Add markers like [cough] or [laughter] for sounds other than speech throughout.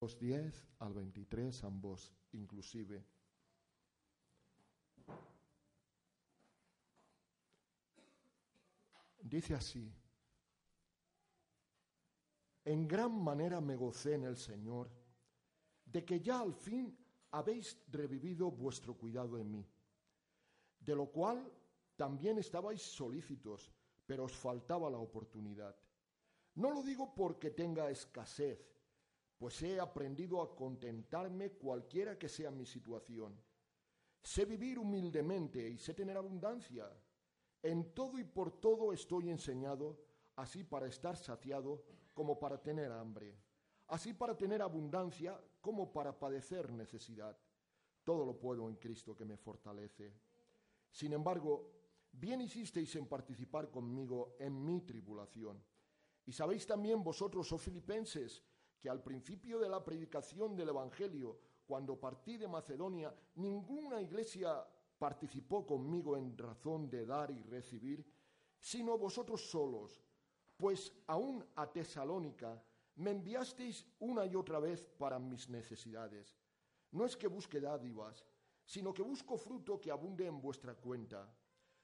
Los 10 al 23 ambos inclusive. Dice así, en gran manera me gocé en el Señor de que ya al fin habéis revivido vuestro cuidado en mí, de lo cual también estabais solícitos, pero os faltaba la oportunidad. No lo digo porque tenga escasez, pues he aprendido a contentarme cualquiera que sea mi situación. Sé vivir humildemente y sé tener abundancia. En todo y por todo estoy enseñado, así para estar saciado como para tener hambre, así para tener abundancia como para padecer necesidad. Todo lo puedo en Cristo que me fortalece. Sin embargo, bien hicisteis en participar conmigo en mi tribulación. Y sabéis también vosotros, oh filipenses, que al principio de la predicación del Evangelio, cuando partí de Macedonia, ninguna iglesia participó conmigo en razón de dar y recibir, sino vosotros solos, pues aún a Tesalónica me enviasteis una y otra vez para mis necesidades. No es que busque dádivas, sino que busco fruto que abunde en vuestra cuenta.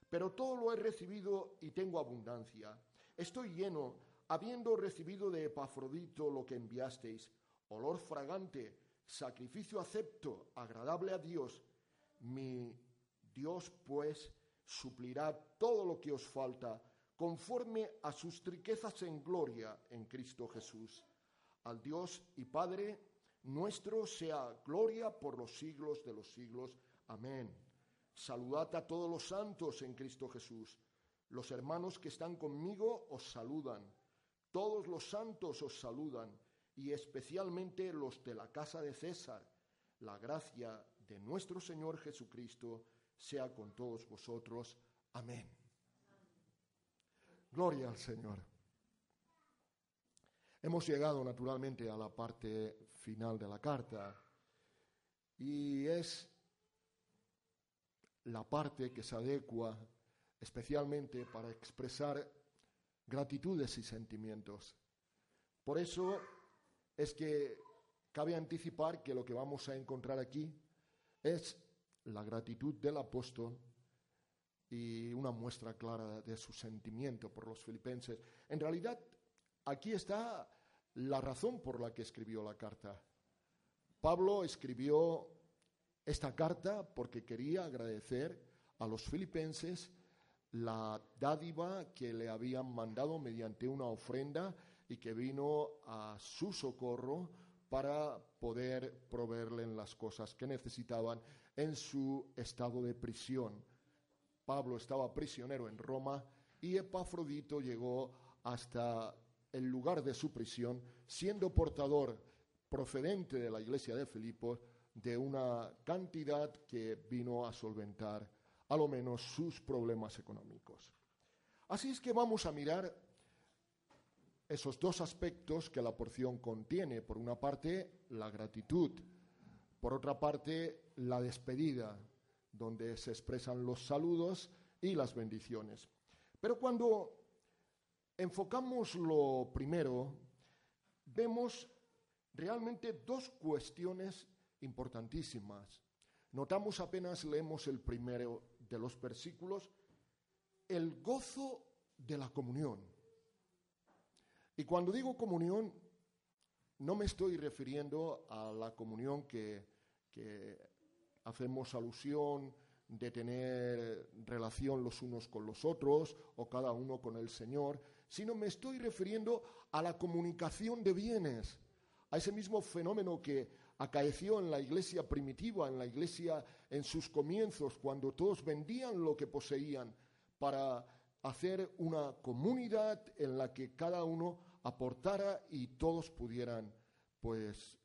Pero todo lo he recibido y tengo abundancia. Estoy lleno, habiendo recibido de Epafrodito lo que enviasteis, olor fragante, sacrificio acepto, agradable a Dios. Mi Dios, pues, suplirá todo lo que os falta conforme a sus riquezas en gloria en Cristo Jesús. Al Dios y Padre nuestro sea gloria por los siglos de los siglos. Amén. Saludad a todos los santos en Cristo Jesús. Los hermanos que están conmigo os saludan. Todos los santos os saludan y especialmente los de la casa de César. La gracia de nuestro Señor Jesucristo sea con todos vosotros. Amén. Gloria al Señor. Hemos llegado naturalmente a la parte final de la carta y es la parte que se adecua especialmente para expresar gratitudes y sentimientos. Por eso es que cabe anticipar que lo que vamos a encontrar aquí es la gratitud del apóstol y una muestra clara de su sentimiento por los filipenses. En realidad, aquí está la razón por la que escribió la carta. Pablo escribió esta carta porque quería agradecer a los filipenses la dádiva que le habían mandado mediante una ofrenda y que vino a su socorro para poder proveerle las cosas que necesitaban en su estado de prisión. Pablo estaba prisionero en Roma y Epafrodito llegó hasta el lugar de su prisión, siendo portador procedente de la iglesia de Filipos de una cantidad que vino a solventar a lo menos sus problemas económicos. Así es que vamos a mirar esos dos aspectos que la porción contiene. Por una parte, la gratitud. Por otra parte, la despedida, donde se expresan los saludos y las bendiciones. Pero cuando enfocamos lo primero, vemos realmente dos cuestiones importantísimas. Notamos apenas leemos el primero de los versículos, el gozo de la comunión. Y cuando digo comunión, no me estoy refiriendo a la comunión que, que hacemos alusión de tener relación los unos con los otros o cada uno con el Señor, sino me estoy refiriendo a la comunicación de bienes, a ese mismo fenómeno que acaeció en la iglesia primitiva, en la iglesia en sus comienzos, cuando todos vendían lo que poseían para hacer una comunidad en la que cada uno aportara y todos pudieran pues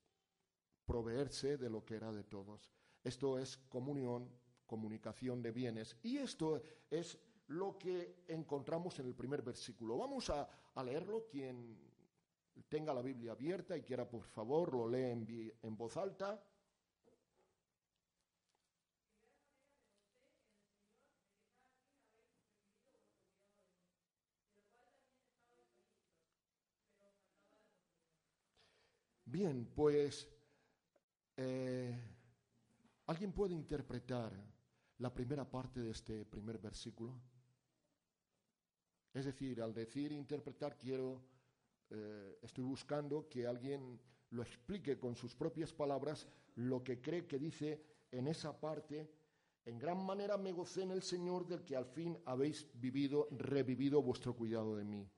proveerse de lo que era de todos. Esto es comunión, comunicación de bienes. Y esto es lo que encontramos en el primer versículo. Vamos a, leerlo. Quien tenga la Biblia abierta y quiera, por favor, lo lee en, voz alta. Bien, pues eh, ¿alguien puede interpretar la primera parte de este primer versículo? Es decir, al decir interpretar quiero, eh, estoy buscando que alguien lo explique con sus propias palabras lo que cree que dice en esa parte. En gran manera me gocé en el Señor del que al fin habéis vivido, revivido vuestro cuidado de mí.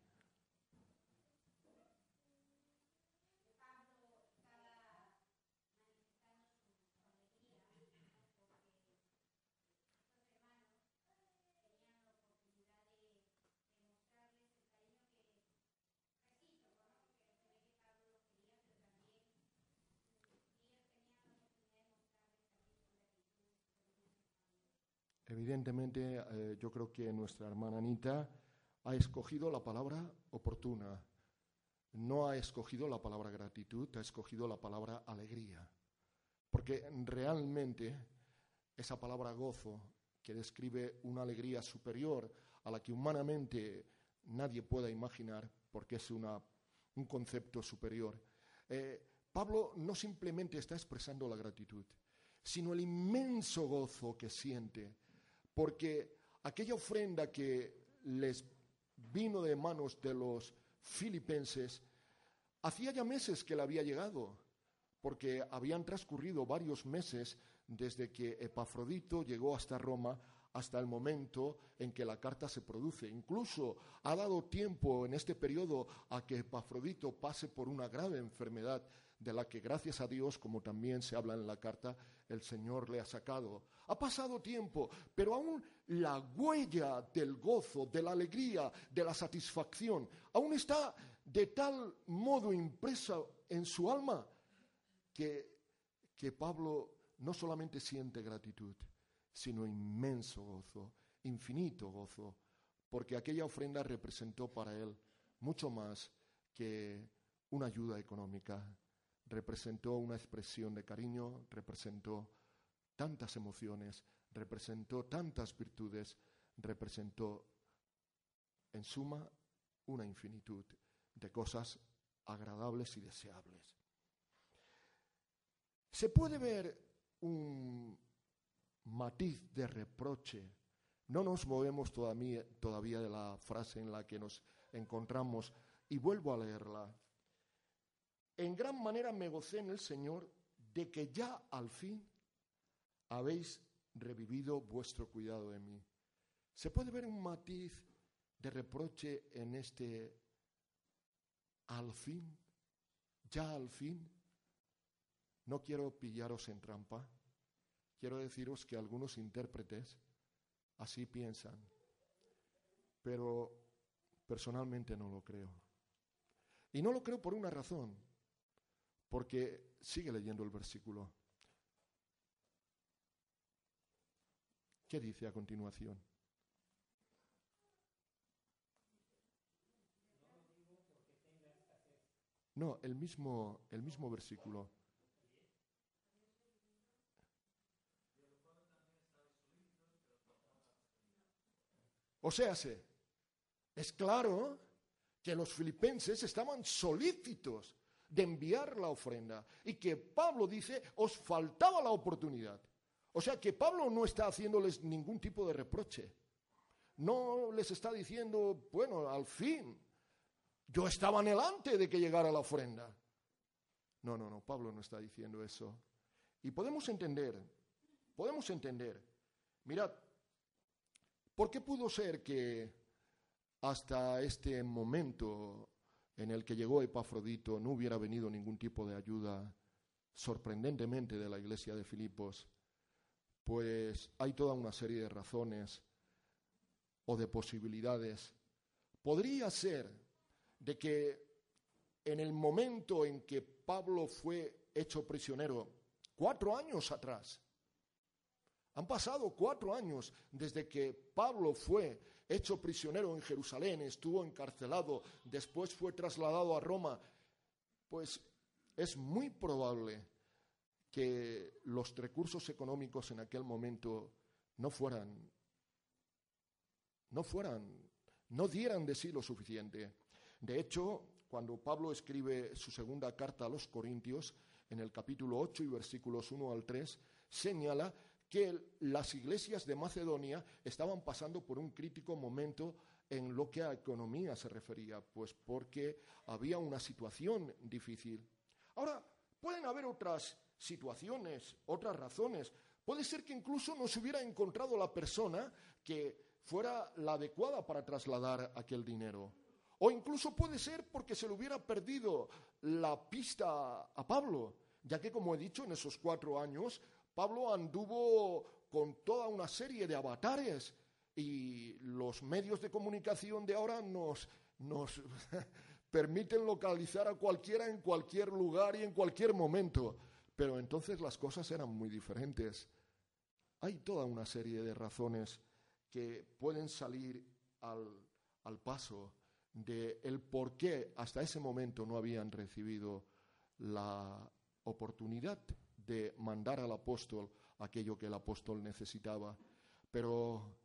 Evidentemente, eh, yo creo que nuestra hermana Anita ha escogido la palabra oportuna. No ha escogido la palabra gratitud, ha escogido la palabra alegría. Porque realmente esa palabra gozo, que describe una alegría superior a la que humanamente nadie pueda imaginar, porque es una, un concepto superior, eh, Pablo no simplemente está expresando la gratitud, sino el inmenso gozo que siente porque aquella ofrenda que les vino de manos de los filipenses, hacía ya meses que le había llegado, porque habían transcurrido varios meses desde que Epafrodito llegó hasta Roma hasta el momento en que la carta se produce. Incluso ha dado tiempo en este periodo a que Epafrodito pase por una grave enfermedad de la que gracias a Dios, como también se habla en la carta, el Señor le ha sacado. Ha pasado tiempo, pero aún la huella del gozo, de la alegría, de la satisfacción, aún está de tal modo impresa en su alma que, que Pablo no solamente siente gratitud, sino inmenso gozo, infinito gozo, porque aquella ofrenda representó para él mucho más que una ayuda económica, representó una expresión de cariño, representó tantas emociones, representó tantas virtudes, representó en suma una infinitud de cosas agradables y deseables. Se puede ver un matiz de reproche. No nos movemos todavía, todavía de la frase en la que nos encontramos y vuelvo a leerla. En gran manera me gocé en el Señor de que ya al fin habéis revivido vuestro cuidado de mí. ¿Se puede ver un matiz de reproche en este al fin? ¿Ya al fin? No quiero pillaros en trampa. Quiero deciros que algunos intérpretes así piensan, pero personalmente no lo creo. Y no lo creo por una razón. Porque sigue leyendo el versículo. ¿Qué dice a continuación? No, el mismo, el mismo versículo. O sea, es claro que los filipenses estaban solícitos de enviar la ofrenda. Y que Pablo dice, os faltaba la oportunidad. O sea que Pablo no está haciéndoles ningún tipo de reproche. No les está diciendo, bueno, al fin, yo estaba anhelante de que llegara la ofrenda. No, no, no, Pablo no está diciendo eso. Y podemos entender, podemos entender, mirad, ¿por qué pudo ser que hasta este momento en el que llegó Epafrodito no hubiera venido ningún tipo de ayuda sorprendentemente de la iglesia de Filipos, pues hay toda una serie de razones o de posibilidades. Podría ser de que en el momento en que Pablo fue hecho prisionero cuatro años atrás. Han pasado cuatro años desde que Pablo fue hecho prisionero en Jerusalén, estuvo encarcelado, después fue trasladado a Roma. Pues es muy probable que los recursos económicos en aquel momento no fueran, no fueran, no dieran de sí lo suficiente. De hecho, cuando Pablo escribe su segunda carta a los Corintios, en el capítulo 8 y versículos 1 al 3, señala que las iglesias de Macedonia estaban pasando por un crítico momento en lo que a economía se refería, pues porque había una situación difícil. Ahora, pueden haber otras situaciones, otras razones. Puede ser que incluso no se hubiera encontrado la persona que fuera la adecuada para trasladar aquel dinero. O incluso puede ser porque se le hubiera perdido la pista a Pablo, ya que, como he dicho, en esos cuatro años Pablo anduvo con toda una serie de avatares y los medios de comunicación de ahora nos, nos [laughs] permiten localizar a cualquiera en cualquier lugar y en cualquier momento. Pero entonces las cosas eran muy diferentes. Hay toda una serie de razones que pueden salir al, al paso de el por qué hasta ese momento no habían recibido la oportunidad de mandar al apóstol aquello que el apóstol necesitaba. Pero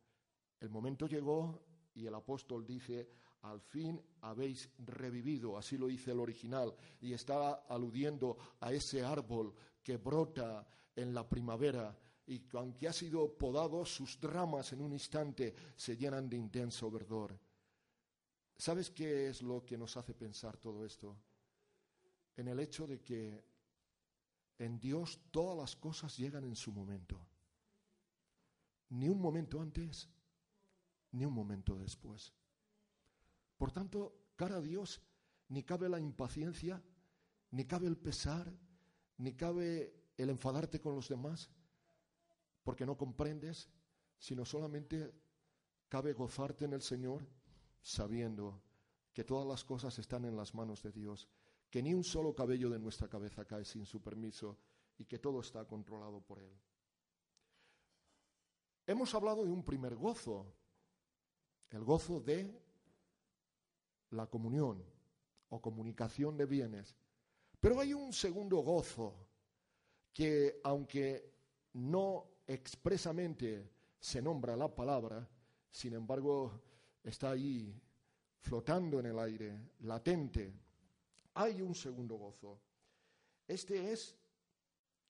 el momento llegó y el apóstol dice, al fin habéis revivido, así lo dice el original, y está aludiendo a ese árbol que brota en la primavera y que aunque ha sido podado, sus ramas en un instante se llenan de intenso verdor. ¿Sabes qué es lo que nos hace pensar todo esto? En el hecho de que en Dios todas las cosas llegan en su momento. Ni un momento antes, ni un momento después. Por tanto, cara a Dios, ni cabe la impaciencia, ni cabe el pesar, ni cabe el enfadarte con los demás, porque no comprendes, sino solamente cabe gozarte en el Señor sabiendo que todas las cosas están en las manos de Dios, que ni un solo cabello de nuestra cabeza cae sin su permiso y que todo está controlado por Él. Hemos hablado de un primer gozo, el gozo de la comunión o comunicación de bienes. Pero hay un segundo gozo que, aunque no expresamente se nombra la palabra, sin embargo, está ahí flotando en el aire, latente. Hay un segundo gozo. Este es,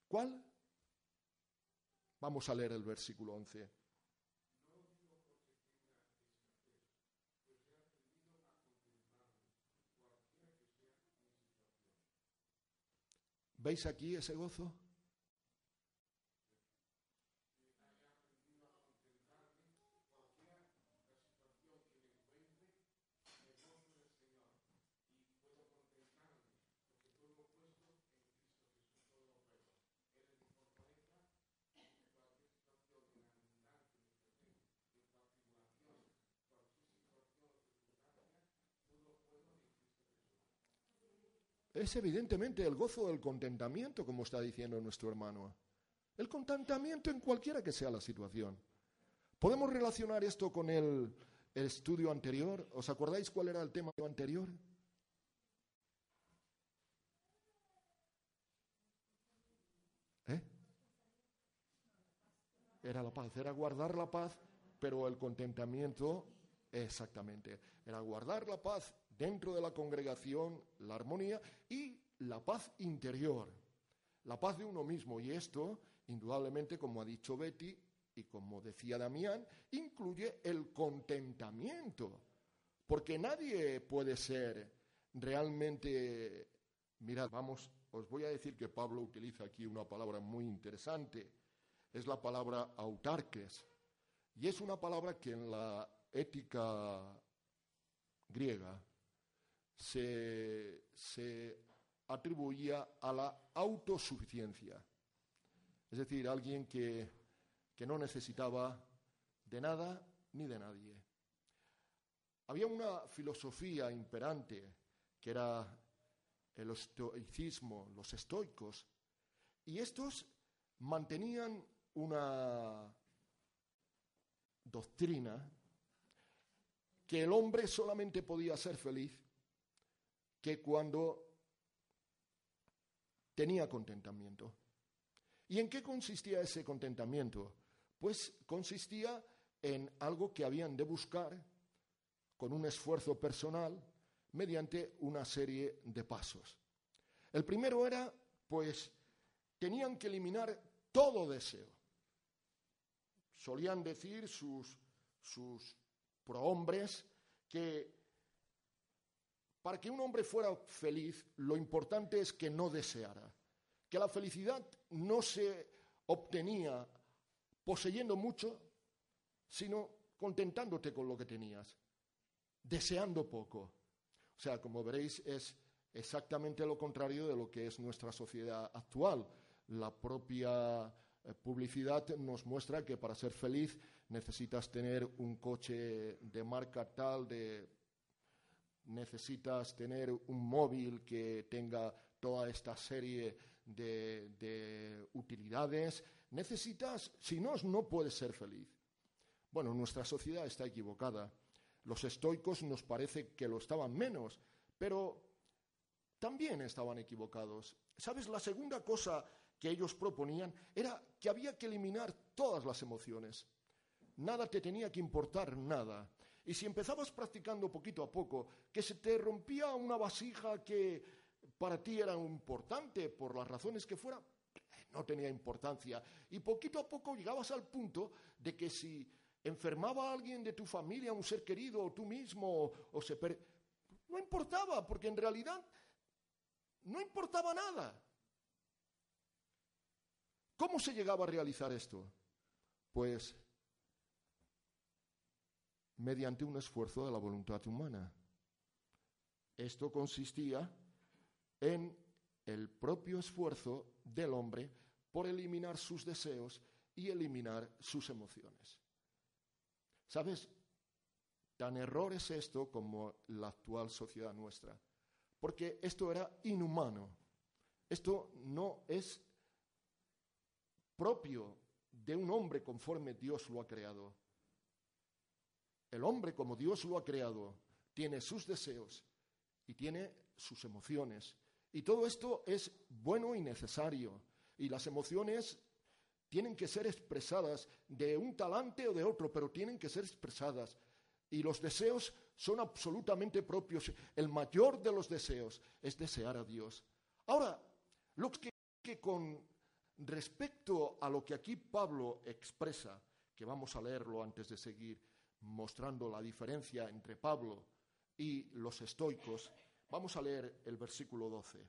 ¿cuál? Vamos a leer el versículo 11. ¿Veis aquí ese gozo? Es evidentemente el gozo del contentamiento, como está diciendo nuestro hermano. El contentamiento en cualquiera que sea la situación. ¿Podemos relacionar esto con el, estudio anterior? ¿Os acordáis cuál era el tema anterior? ¿Eh? Era la paz, era guardar la paz, pero el contentamiento, exactamente, era guardar la paz dentro de la congregación la armonía y la paz interior, la paz de uno mismo. Y esto, indudablemente, como ha dicho Betty y como decía Damián, incluye el contentamiento, porque nadie puede ser realmente... Mirad, vamos, os voy a decir que Pablo utiliza aquí una palabra muy interesante, es la palabra autarques, y es una palabra que en la ética griega se, atribuía a la autosuficiencia. Es decir, alguien que, que no necesitaba de nada ni de nadie. Había una filosofía imperante que era el estoicismo, los estoicos, y estos mantenían una doctrina que el hombre solamente podía ser feliz que cuando tenía contentamiento. ¿Y en qué consistía ese contentamiento? Pues consistía en algo que habían de buscar con un esfuerzo personal mediante una serie de pasos. El primero era, pues, tenían que eliminar todo deseo. Solían decir sus, sus prohombres que para que un hombre fuera feliz, lo importante es que no deseara, que la felicidad no se obtenía poseyendo mucho, sino contentándote con lo que tenías, deseando poco. O sea, como veréis, es exactamente lo contrario de lo que es nuestra sociedad actual. La propia eh, publicidad nos muestra que para ser feliz necesitas tener un coche de marca tal, de necesitas tener un móvil que tenga toda esta serie de, utilidades, necesitas, si no, no puedes ser feliz. Bueno, nuestra sociedad está equivocada. Los estoicos nos parece que lo estaban menos, pero también estaban equivocados. ¿Sabes? La segunda cosa que ellos proponían era que había que eliminar todas las emociones. Nada te tenía que importar nada. Y si empezabas practicando poquito a poco, que se te rompía una vasija que para ti era importante por las razones que fuera, no tenía importancia. Y poquito a poco llegabas al punto de que si enfermaba a alguien de tu familia, un ser querido, o tú mismo, o se no importaba, porque en realidad no importaba nada. ¿Cómo se llegaba a realizar esto? Pues mediante un esfuerzo de la voluntad humana. Esto consistía en el propio esfuerzo del hombre por eliminar sus deseos y eliminar sus emociones. ¿Sabes? Tan error es esto como la actual sociedad nuestra, porque esto era inhumano. Esto no es propio de un hombre conforme Dios lo ha creado. El hombre, como Dios lo ha creado, tiene sus deseos y tiene sus emociones. Y todo esto es bueno y necesario. Y las emociones tienen que ser expresadas de un talante o de otro, pero tienen que ser expresadas. Y los deseos son absolutamente propios. El mayor de los deseos es desear a Dios. Ahora, lo que, con respecto a lo que aquí Pablo expresa, que vamos a leerlo antes de seguir, mostrando la diferencia entre Pablo y los estoicos, vamos a leer el versículo 12.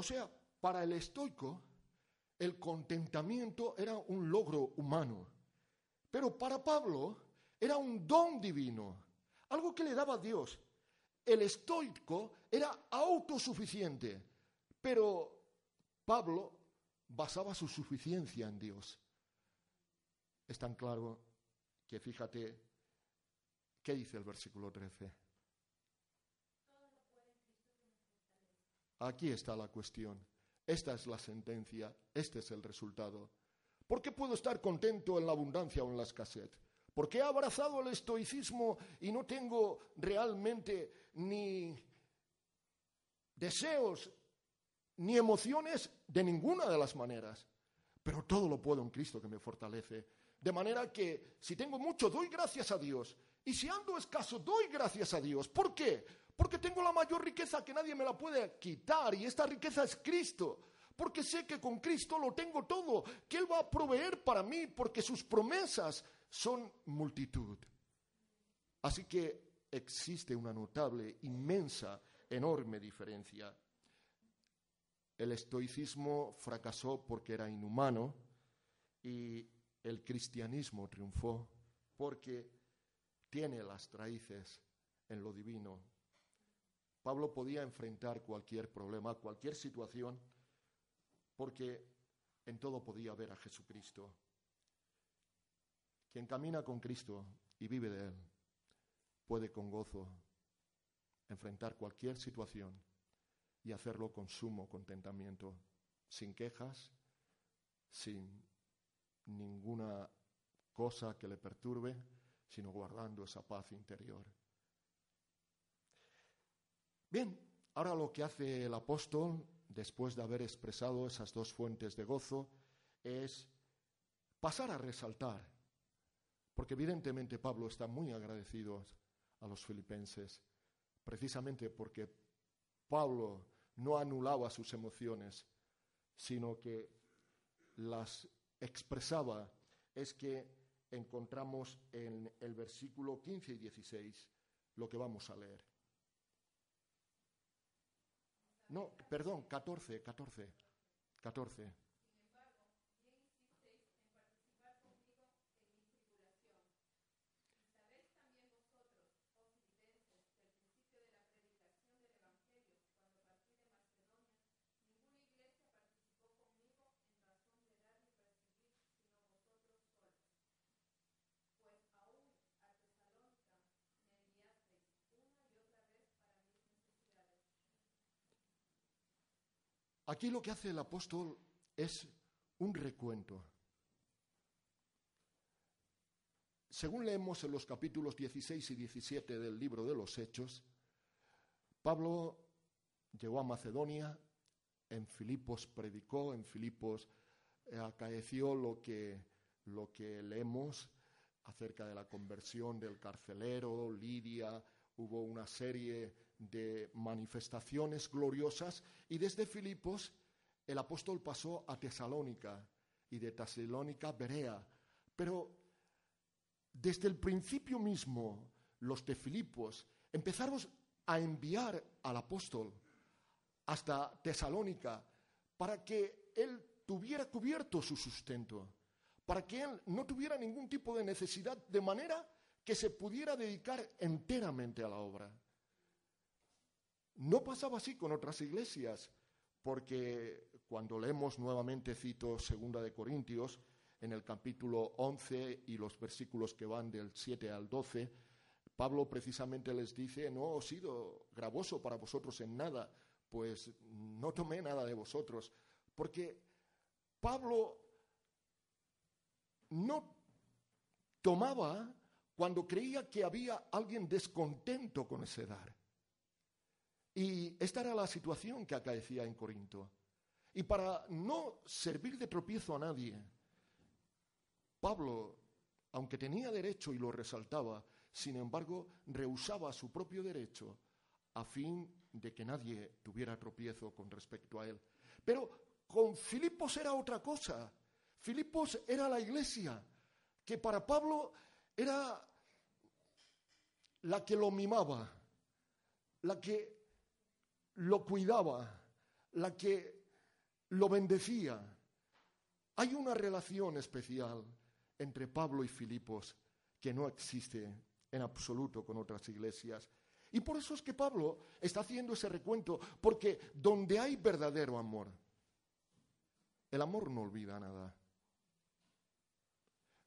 O sea, para el estoico, el contentamiento era un logro humano. Pero para Pablo era un don divino, algo que le daba Dios. El estoico era autosuficiente, pero Pablo basaba su suficiencia en Dios. Es tan claro que fíjate qué dice el versículo 13. Aquí está la cuestión. Esta es la sentencia, este es el resultado. ¿Por qué puedo estar contento en la abundancia o en la escasez? Porque he abrazado el estoicismo y no tengo realmente ni deseos ni emociones de ninguna de las maneras. Pero todo lo puedo en Cristo que me fortalece. De manera que si tengo mucho, doy gracias a Dios. Y si ando escaso, doy gracias a Dios. ¿Por qué? Porque tengo la mayor riqueza que nadie me la puede quitar. Y esta riqueza es Cristo porque sé que con Cristo lo tengo todo, que Él va a proveer para mí, porque sus promesas son multitud. Así que existe una notable, inmensa, enorme diferencia. El estoicismo fracasó porque era inhumano y el cristianismo triunfó porque tiene las raíces en lo divino. Pablo podía enfrentar cualquier problema, cualquier situación, porque en todo podía ver a Jesucristo. Quien camina con Cristo y vive de Él puede con gozo enfrentar cualquier situación y hacerlo con sumo contentamiento, sin quejas, sin ninguna cosa que le perturbe, sino guardando esa paz interior. Bien, ahora lo que hace el apóstol, después de haber expresado esas dos fuentes de gozo, es pasar a resaltar, porque evidentemente Pablo está muy agradecido a los filipenses, precisamente porque Pablo no anulaba sus emociones, sino que las expresaba. Es que encontramos en el versículo 15 y 16 lo que vamos a leer. No, perdón, 14, 14, 14. Aquí lo que hace el apóstol es un recuento. Según leemos en los capítulos 16 y 17 del libro de los Hechos, Pablo llegó a Macedonia, en Filipos predicó, en Filipos eh, acaeció lo que, lo que leemos acerca de la conversión del carcelero, Lidia, hubo una serie de manifestaciones gloriosas y desde Filipos el apóstol pasó a Tesalónica y de Tesalónica a Berea. Pero desde el principio mismo los de Filipos empezaron a enviar al apóstol hasta Tesalónica para que él tuviera cubierto su sustento, para que él no tuviera ningún tipo de necesidad, de manera que se pudiera dedicar enteramente a la obra. No pasaba así con otras iglesias, porque cuando leemos nuevamente, cito Segunda de Corintios, en el capítulo 11 y los versículos que van del 7 al 12, Pablo precisamente les dice, no he sido gravoso para vosotros en nada, pues no tomé nada de vosotros, porque Pablo no tomaba cuando creía que había alguien descontento con ese dar. Y esta era la situación que acaecía en Corinto. Y para no servir de tropiezo a nadie, Pablo, aunque tenía derecho y lo resaltaba, sin embargo, rehusaba su propio derecho a fin de que nadie tuviera tropiezo con respecto a él. Pero con Filipos era otra cosa. Filipos era la iglesia, que para Pablo era la que lo mimaba, la que lo cuidaba, la que lo bendecía. Hay una relación especial entre Pablo y Filipos que no existe en absoluto con otras iglesias. Y por eso es que Pablo está haciendo ese recuento, porque donde hay verdadero amor, el amor no olvida nada.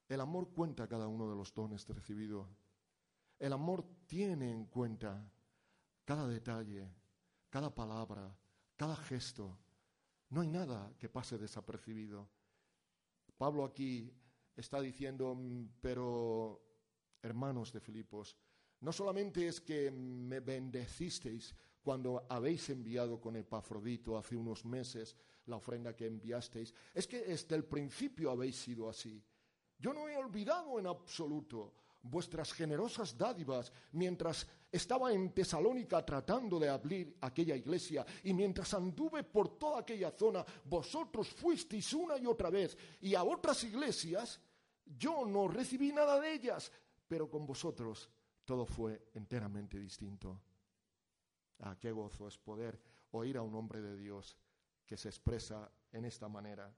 El amor cuenta cada uno de los dones recibidos. El amor tiene en cuenta cada detalle, cada palabra, cada gesto. No hay nada que pase desapercibido. Pablo aquí está diciendo, mm, pero hermanos de Filipos, no solamente es que me bendecisteis cuando habéis enviado con Epafrodito hace unos meses la ofrenda que enviasteis, es que desde el principio habéis sido así. Yo no he olvidado en absoluto vuestras generosas dádivas mientras estaba en Tesalónica tratando de abrir aquella iglesia y mientras anduve por toda aquella zona, vosotros fuisteis una y otra vez y a otras iglesias, yo no recibí nada de ellas, pero con vosotros todo fue enteramente distinto. Ah, qué gozo es poder oír a un hombre de Dios que se expresa en esta manera.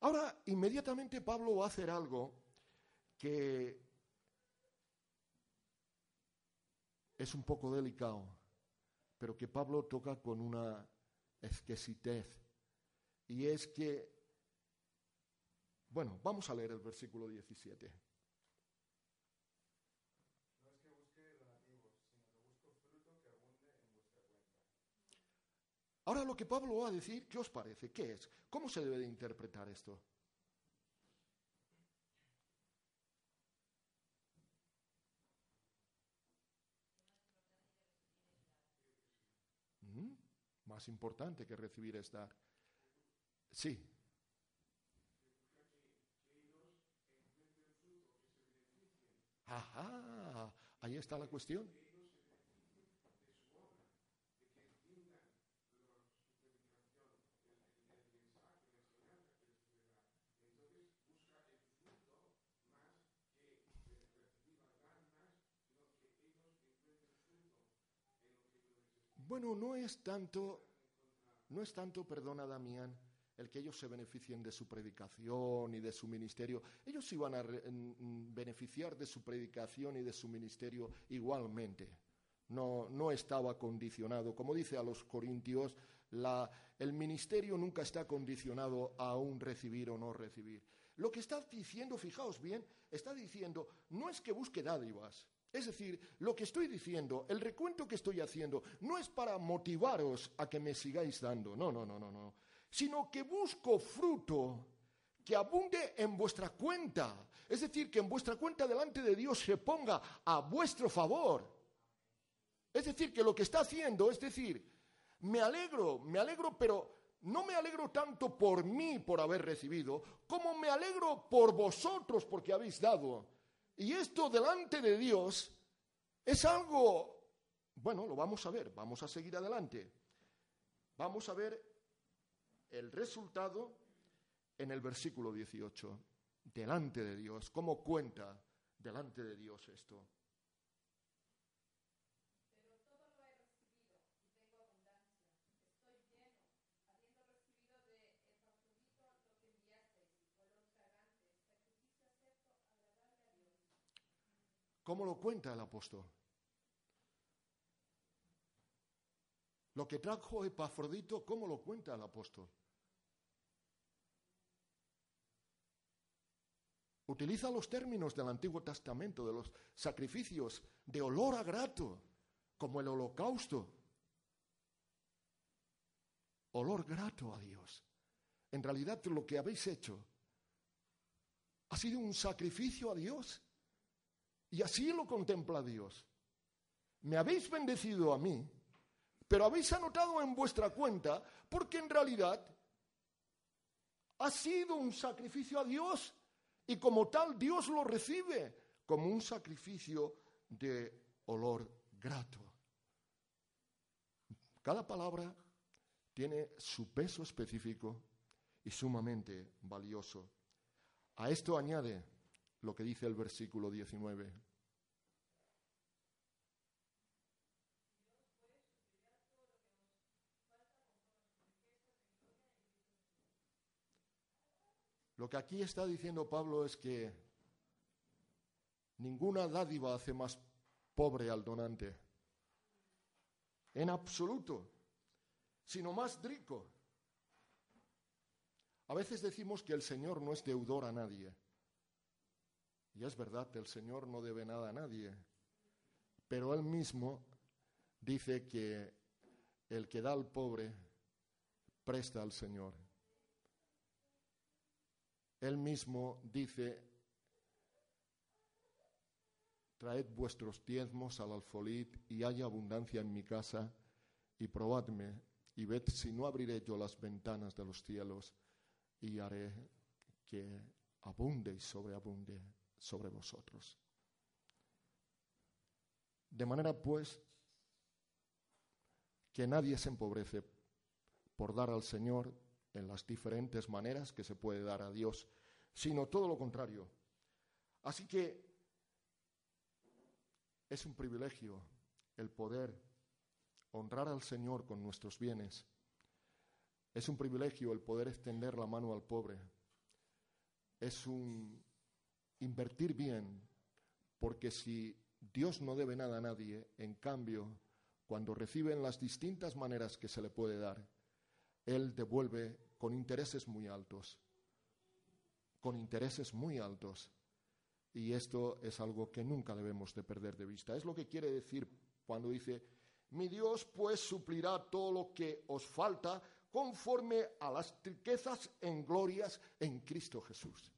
Ahora, inmediatamente Pablo va a hacer algo que es un poco delicado pero que Pablo toca con una exquisitez. Y es que, bueno, vamos a leer el versículo 17. Ahora lo que Pablo va a decir, ¿qué os parece? ¿Qué es? ¿Cómo se debe de interpretar esto? Más importante que recibir es dar. Sí. Ajá, ahí está la cuestión. Bueno, no es tanto, no es tanto, perdona Damián, el que ellos se beneficien de su predicación y de su ministerio. Ellos iban a beneficiar de su predicación y de su ministerio igualmente. No, no estaba condicionado. Como dice a los corintios, la, el ministerio nunca está condicionado a un recibir o no recibir. Lo que está diciendo, fijaos bien, está diciendo, no es que busque dádivas, es decir, lo que estoy diciendo, el recuento que estoy haciendo, no es para motivaros a que me sigáis dando, no, no, no, no, no, sino que busco fruto que abunde en vuestra cuenta. Es decir, que en vuestra cuenta delante de Dios se ponga a vuestro favor. Es decir, que lo que está haciendo, es decir, me alegro, me alegro, pero no me alegro tanto por mí por haber recibido, como me alegro por vosotros porque habéis dado. Y esto delante de Dios es algo, bueno, lo vamos a ver, vamos a seguir adelante. Vamos a ver el resultado en el versículo 18, delante de Dios, cómo cuenta delante de Dios esto. ¿Cómo lo cuenta el apóstol? Lo que trajo Epafrodito, ¿cómo lo cuenta el apóstol? Utiliza los términos del Antiguo Testamento, de los sacrificios de olor a grato, como el holocausto. Olor grato a Dios. En realidad lo que habéis hecho ha sido un sacrificio a Dios. Y así lo contempla Dios. Me habéis bendecido a mí, pero habéis anotado en vuestra cuenta porque en realidad ha sido un sacrificio a Dios y como tal Dios lo recibe como un sacrificio de olor grato. Cada palabra tiene su peso específico y sumamente valioso. A esto añade lo que dice el versículo 19. Lo que aquí está diciendo Pablo es que ninguna dádiva hace más pobre al donante, en absoluto, sino más rico. A veces decimos que el Señor no es deudor a nadie. Y es verdad, el Señor no debe nada a nadie. Pero Él mismo dice que el que da al pobre presta al Señor. Él mismo dice, traed vuestros diezmos al alfolid y haya abundancia en mi casa y probadme y ved si no abriré yo las ventanas de los cielos y haré que abunde y sobreabunde sobre vosotros. De manera pues que nadie se empobrece por dar al Señor en las diferentes maneras que se puede dar a Dios, sino todo lo contrario. Así que es un privilegio el poder honrar al Señor con nuestros bienes. Es un privilegio el poder extender la mano al pobre. Es un invertir bien, porque si Dios no debe nada a nadie, en cambio, cuando reciben las distintas maneras que se le puede dar, Él devuelve con intereses muy altos, con intereses muy altos. Y esto es algo que nunca debemos de perder de vista. Es lo que quiere decir cuando dice, mi Dios pues suplirá todo lo que os falta conforme a las riquezas en glorias en Cristo Jesús.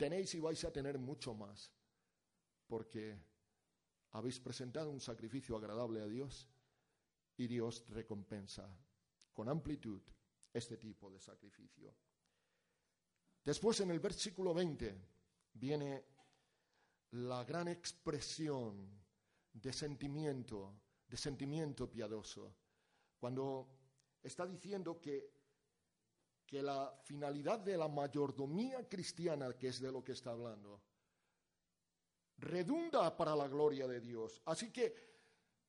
Tenéis y vais a tener mucho más, porque habéis presentado un sacrificio agradable a Dios y Dios recompensa con amplitud este tipo de sacrificio. Después en el versículo 20 viene la gran expresión de sentimiento, de sentimiento piadoso, cuando está diciendo que, que la finalidad de la mayordomía cristiana, que es de lo que está hablando, redunda para la gloria de Dios. Así que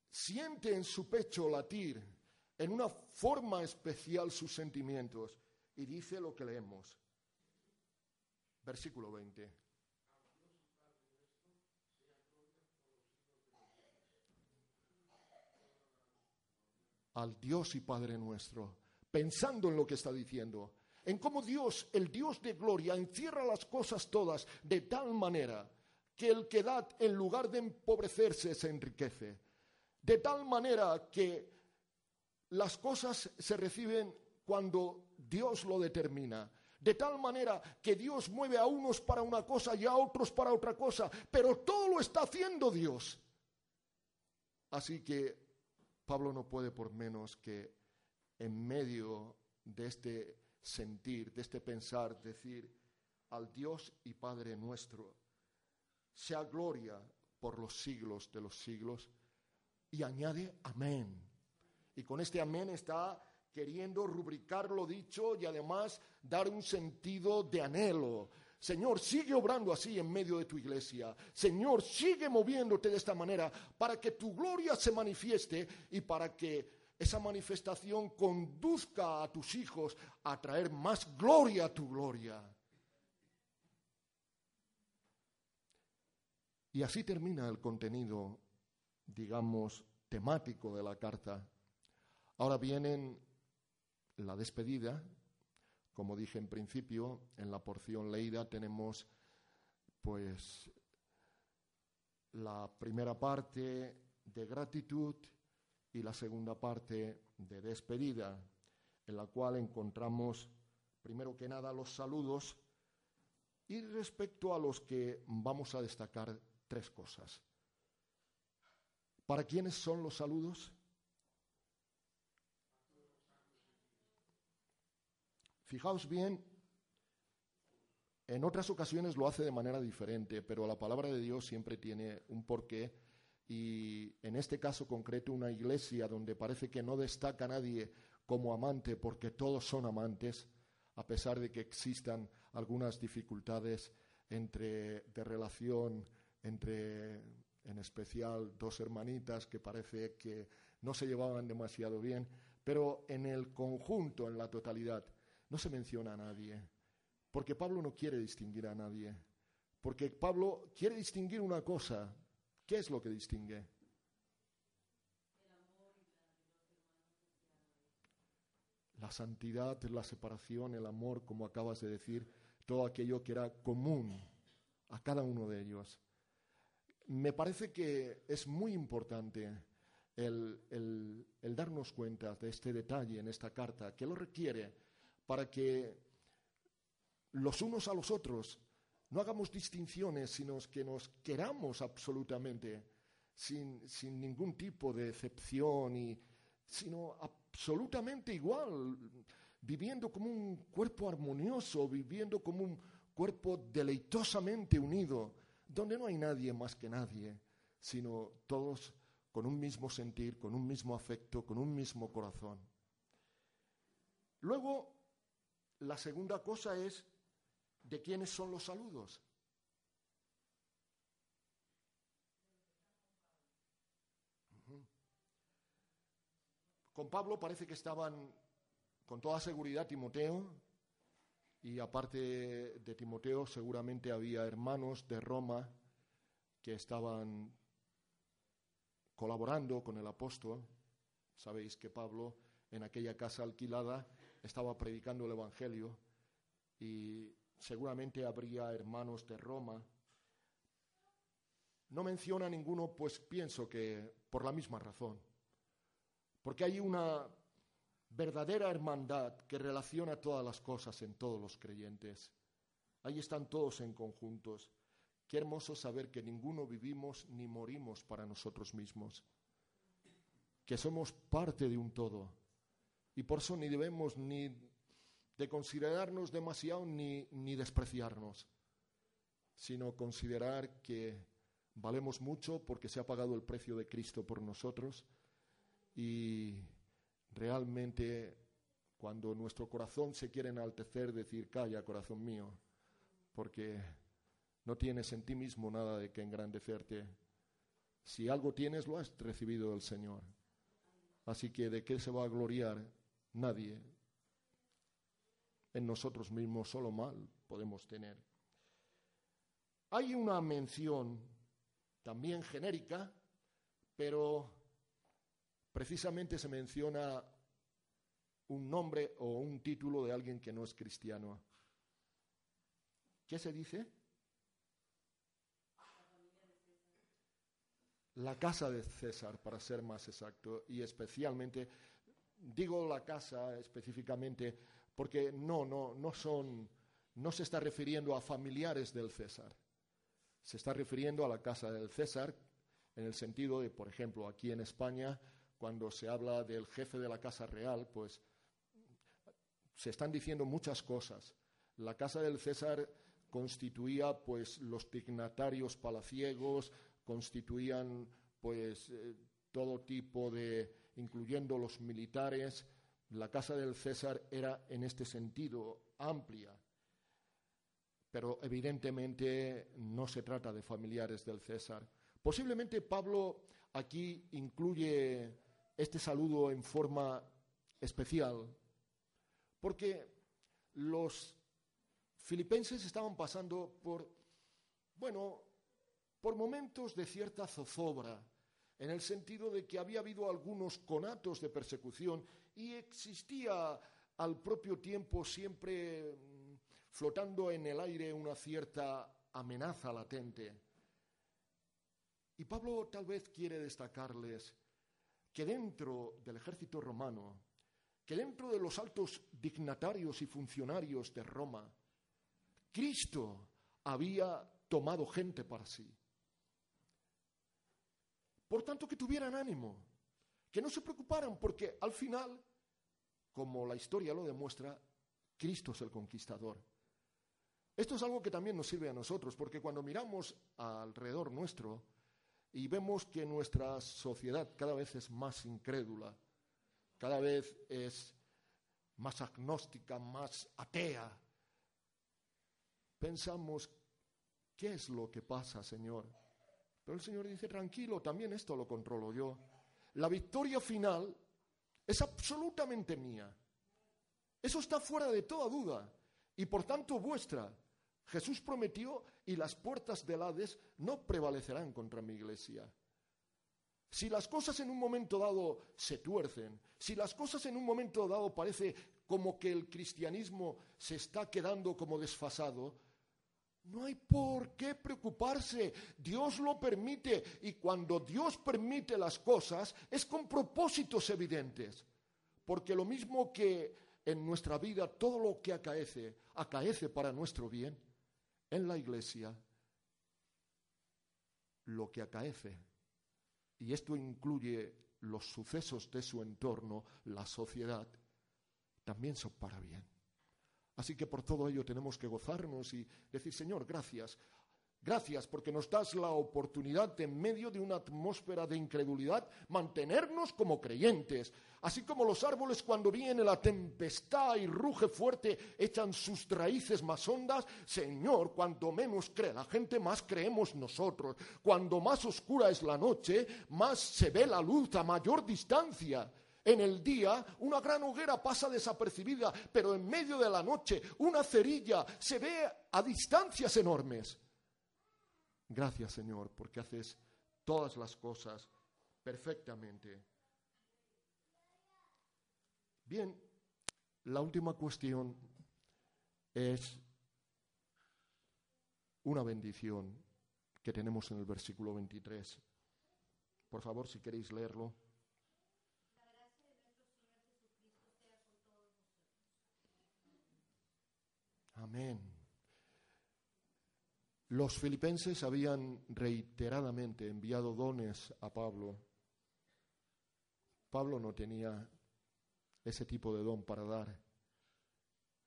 siente en su pecho latir en una forma especial sus sentimientos y dice lo que leemos. Versículo 20. Al Dios y Padre nuestro, pensando en lo que está diciendo, en cómo Dios, el Dios de gloria, encierra las cosas todas de tal manera que el que da en lugar de empobrecerse se enriquece. De tal manera que las cosas se reciben cuando Dios lo determina. De tal manera que Dios mueve a unos para una cosa y a otros para otra cosa, pero todo lo está haciendo Dios. Así que Pablo no puede por menos que en medio de este sentir, de este pensar, decir al Dios y Padre nuestro, sea gloria por los siglos de los siglos. Y añade amén. Y con este amén está queriendo rubricar lo dicho y además dar un sentido de anhelo. Señor, sigue obrando así en medio de tu iglesia. Señor, sigue moviéndote de esta manera para que tu gloria se manifieste y para que esa manifestación conduzca a tus hijos a traer más gloria a tu gloria. Y así termina el contenido, digamos, temático de la carta. Ahora viene la despedida. Como dije en principio, en la porción leída tenemos pues la primera parte de gratitud y la segunda parte de despedida, en la cual encontramos primero que nada los saludos y respecto a los que vamos a destacar tres cosas. ¿Para quiénes son los saludos? Fijaos bien, en otras ocasiones lo hace de manera diferente, pero la palabra de Dios siempre tiene un porqué y en este caso concreto una iglesia donde parece que no destaca nadie como amante porque todos son amantes, a pesar de que existan algunas dificultades entre de relación entre, en especial, dos hermanitas que parece que no se llevaban demasiado bien, pero en el conjunto, en la totalidad, no se menciona a nadie, porque Pablo no quiere distinguir a nadie, porque Pablo quiere distinguir una cosa. ¿Qué es lo que distingue? La santidad, la separación, el amor, como acabas de decir, todo aquello que era común a cada uno de ellos me parece que es muy importante el, darnos cuenta de este detalle en esta carta, que lo requiere para que los unos a los otros no hagamos distinciones, sino que nos queramos absolutamente, sin, sin ningún tipo de excepción, y, sino absolutamente igual, viviendo como un cuerpo armonioso, viviendo como un cuerpo deleitosamente unido donde no hay nadie más que nadie, sino todos con un mismo sentir, con un mismo afecto, con un mismo corazón. Luego, la segunda cosa es de quiénes son los saludos. Con Pablo parece que estaban con toda seguridad Timoteo, y aparte de Timoteo, seguramente había hermanos de Roma que estaban colaborando con el apóstol. Sabéis que Pablo en aquella casa alquilada estaba predicando el Evangelio y seguramente habría hermanos de Roma. No menciona ninguno, pues pienso que por la misma razón, porque hay una verdadera hermandad que relaciona todas las cosas en todos los creyentes. Ahí están todos en conjuntos. Qué hermoso saber que ninguno vivimos ni morimos para nosotros mismos, que somos parte de un todo. Y por eso ni debemos ni de considerarnos demasiado ni, ni despreciarnos, sino considerar que valemos mucho porque se ha pagado el precio de Cristo por nosotros y realmente cuando nuestro corazón se quiere enaltecer, decir, calla, corazón mío, porque no tienes en ti mismo nada de que engrandecerte. Si algo tienes, lo has recibido del Señor. Así que ¿de qué se va a gloriar? Nadie. En nosotros mismos solo mal podemos tener. Hay una mención también genérica, pero precisamente se menciona un nombre o un título de alguien que no es cristiano. ¿Qué se dice? La casa de César, para ser más exacto, y especialmente, digo la casa específicamente porque no, no, no son, no se está refiriendo a familiares del César, se está refiriendo a la casa del César en el sentido de, por ejemplo, aquí en España, cuando se habla del jefe de la casa real, pues se están diciendo muchas cosas. La casa del César constituía pues los dignatarios palaciegos, constituían pues eh, todo tipo de, incluyendo los militares, la casa del César era en este sentido amplia, pero evidentemente no se trata de familiares del César. Posiblemente Pablo aquí incluye este saludo en forma especial, porque los filipenses estaban pasando por, bueno, por momentos de cierta zozobra, en el sentido de que había habido algunos conatos de persecución y existía al propio tiempo siempre mm, flotando en el aire una cierta amenaza latente. Y Pablo tal vez quiere destacarles que dentro del ejército romano, que dentro de los altos dignatarios y funcionarios de Roma, Cristo había tomado gente para sí. Por tanto, que tuvieran ánimo, que no se preocuparan, porque al final, como la historia lo demuestra, Cristo es el conquistador. Esto es algo que también nos sirve a nosotros, porque cuando miramos alrededor nuestro y vemos que nuestra sociedad cada vez es más incrédula, cada vez es más agnóstica, más atea, pensamos, ¿qué es lo que pasa, Señor? Pero el Señor dice, tranquilo, también esto lo controlo yo. La victoria final es absolutamente mía. Eso está fuera de toda duda y por tanto vuestra. Jesús prometió y las puertas del Hades no prevalecerán contra mi iglesia. Si las cosas en un momento dado se tuercen, si las cosas en un momento dado parece como que el cristianismo se está quedando como desfasado, no hay por qué preocuparse. Dios lo permite. Y cuando Dios permite las cosas es con propósitos evidentes. Porque lo mismo que en nuestra vida todo lo que acaece, acaece para nuestro bien, en la iglesia, lo que acaece, y esto incluye los sucesos de su entorno, la sociedad, también son para bien. Así que por todo ello tenemos que gozarnos y decir, Señor, gracias. Gracias porque nos das la oportunidad de, en medio de una atmósfera de incredulidad, mantenernos como creyentes. Así como los árboles cuando viene la tempestad y ruge fuerte echan sus raíces más hondas, Señor, cuanto menos cree la gente, más creemos nosotros. Cuando más oscura es la noche, más se ve la luz a mayor distancia. En el día una gran hoguera pasa desapercibida, pero en medio de la noche una cerilla se ve a distancias enormes. Gracias Señor, porque haces todas las cosas perfectamente. Bien, la última cuestión es una bendición que tenemos en el versículo 23. Por favor, si queréis leerlo. Amén. Los filipenses habían reiteradamente enviado dones a Pablo. Pablo no tenía ese tipo de don para dar,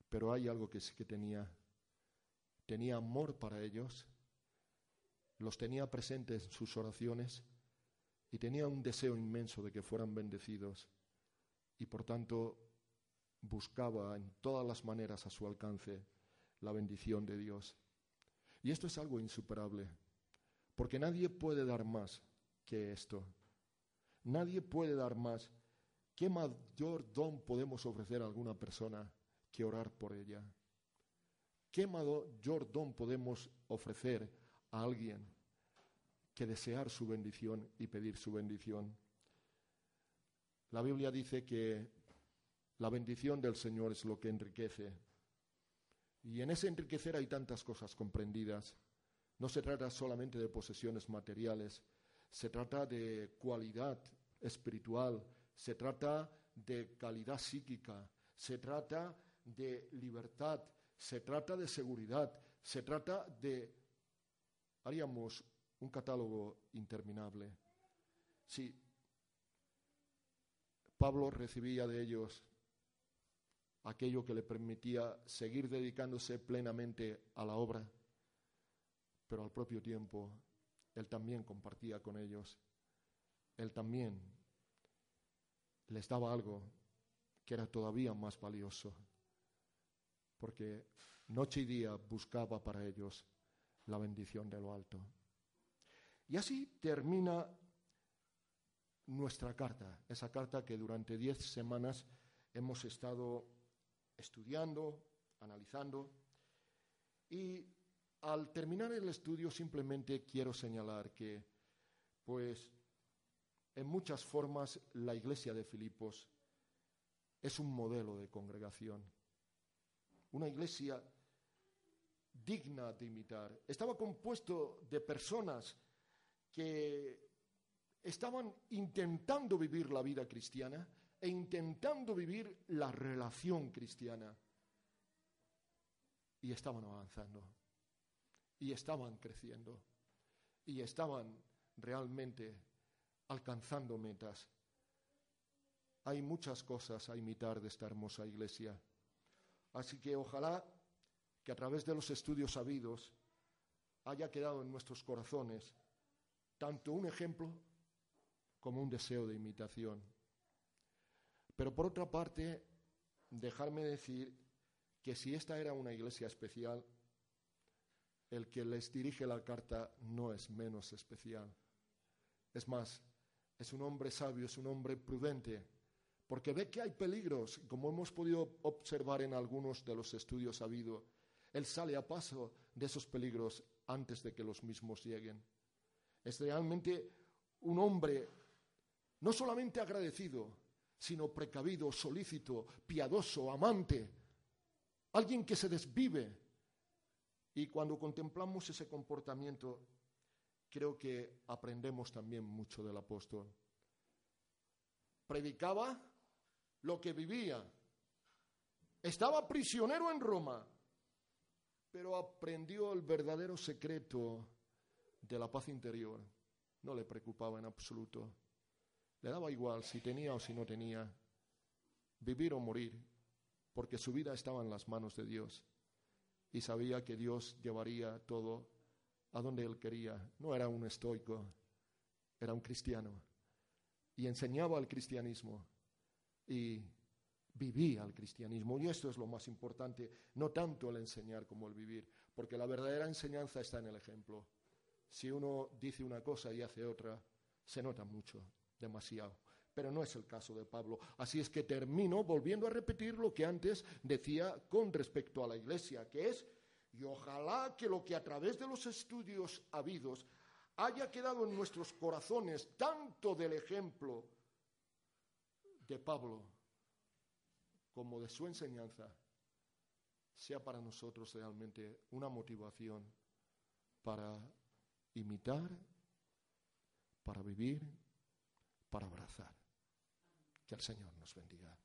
pero hay algo que sí que tenía. Tenía amor para ellos, los tenía presentes en sus oraciones y tenía un deseo inmenso de que fueran bendecidos y por tanto buscaba en todas las maneras a su alcance la bendición de Dios. Y esto es algo insuperable, porque nadie puede dar más que esto. Nadie puede dar más. ¿Qué mayor don podemos ofrecer a alguna persona que orar por ella? ¿Qué mayor don podemos ofrecer a alguien que desear su bendición y pedir su bendición? La Biblia dice que la bendición del Señor es lo que enriquece y en ese enriquecer hay tantas cosas comprendidas. No se trata solamente de posesiones materiales, se trata de cualidad espiritual, se trata de calidad psíquica, se trata de libertad, se trata de seguridad, se trata de... Haríamos un catálogo interminable. Sí, Pablo recibía de ellos aquello que le permitía seguir dedicándose plenamente a la obra, pero al propio tiempo él también compartía con ellos, él también les daba algo que era todavía más valioso, porque noche y día buscaba para ellos la bendición de lo alto. Y así termina nuestra carta, esa carta que durante diez semanas hemos estado estudiando, analizando. Y al terminar el estudio simplemente quiero señalar que, pues, en muchas formas la iglesia de Filipos es un modelo de congregación, una iglesia digna de imitar. Estaba compuesto de personas que estaban intentando vivir la vida cristiana, e intentando vivir la relación cristiana. Y estaban avanzando, y estaban creciendo, y estaban realmente alcanzando metas. Hay muchas cosas a imitar de esta hermosa iglesia. Así que ojalá que a través de los estudios sabidos haya quedado en nuestros corazones tanto un ejemplo como un deseo de imitación. Pero por otra parte, dejarme decir que si esta era una iglesia especial, el que les dirige la carta no es menos especial. Es más, es un hombre sabio, es un hombre prudente, porque ve que hay peligros, como hemos podido observar en algunos de los estudios habido. Él sale a paso de esos peligros antes de que los mismos lleguen. Es realmente un hombre no solamente agradecido, sino precavido, solícito, piadoso, amante, alguien que se desvive. Y cuando contemplamos ese comportamiento, creo que aprendemos también mucho del apóstol. Predicaba lo que vivía. Estaba prisionero en Roma, pero aprendió el verdadero secreto de la paz interior. No le preocupaba en absoluto. Le daba igual si tenía o si no tenía, vivir o morir, porque su vida estaba en las manos de Dios y sabía que Dios llevaría todo a donde él quería. No era un estoico, era un cristiano y enseñaba el cristianismo y vivía el cristianismo. Y esto es lo más importante, no tanto el enseñar como el vivir, porque la verdadera enseñanza está en el ejemplo. Si uno dice una cosa y hace otra, se nota mucho demasiado. Pero no es el caso de Pablo. Así es que termino volviendo a repetir lo que antes decía con respecto a la iglesia, que es, y ojalá que lo que a través de los estudios habidos haya quedado en nuestros corazones tanto del ejemplo de Pablo como de su enseñanza, sea para nosotros realmente una motivación para imitar, para vivir para abrazar. Que el Señor nos bendiga.